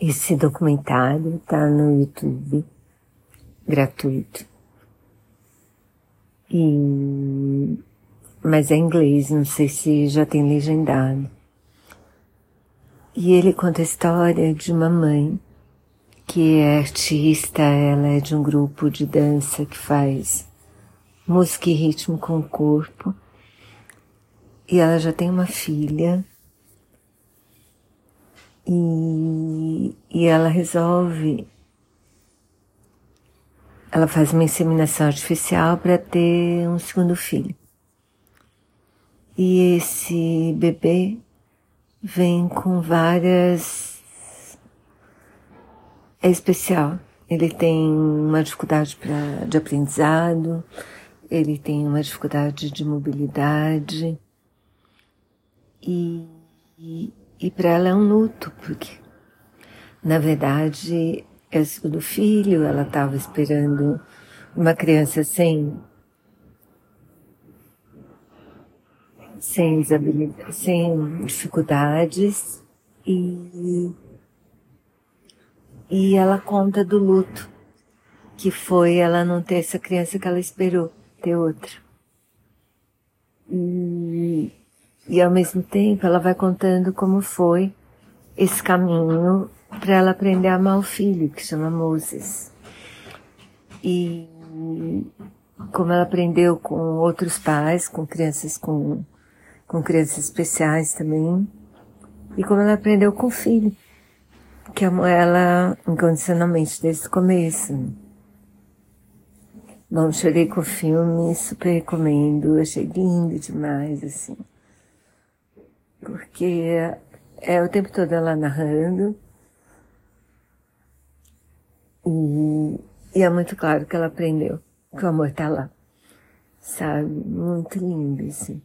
Esse documentário está no YouTube, gratuito. E... Mas é em inglês, não sei se já tem legendado. E ele conta a história de uma mãe que é artista, ela é de um grupo de dança que faz música e ritmo com o corpo. E ela já tem uma filha. E, e ela resolve. Ela faz uma inseminação artificial para ter um segundo filho. E esse bebê vem com várias é especial. Ele tem uma dificuldade pra, de aprendizado, ele tem uma dificuldade de mobilidade e, e, e para ela é um luto, porque na verdade é o segundo filho, ela estava esperando uma criança sem sem, sem dificuldades e e ela conta do luto, que foi ela não ter essa criança que ela esperou ter outra. E, e ao mesmo tempo ela vai contando como foi esse caminho para ela aprender a amar o filho, que chama Moses. E como ela aprendeu com outros pais, com crianças com, com crianças especiais também, e como ela aprendeu com o filho que amo ela incondicionalmente desde o começo. Bom, chorei com o filme, super recomendo, achei lindo demais, assim. Porque é o tempo todo ela narrando. E, e é muito claro que ela aprendeu que o amor tá lá. Sabe? Muito lindo, assim.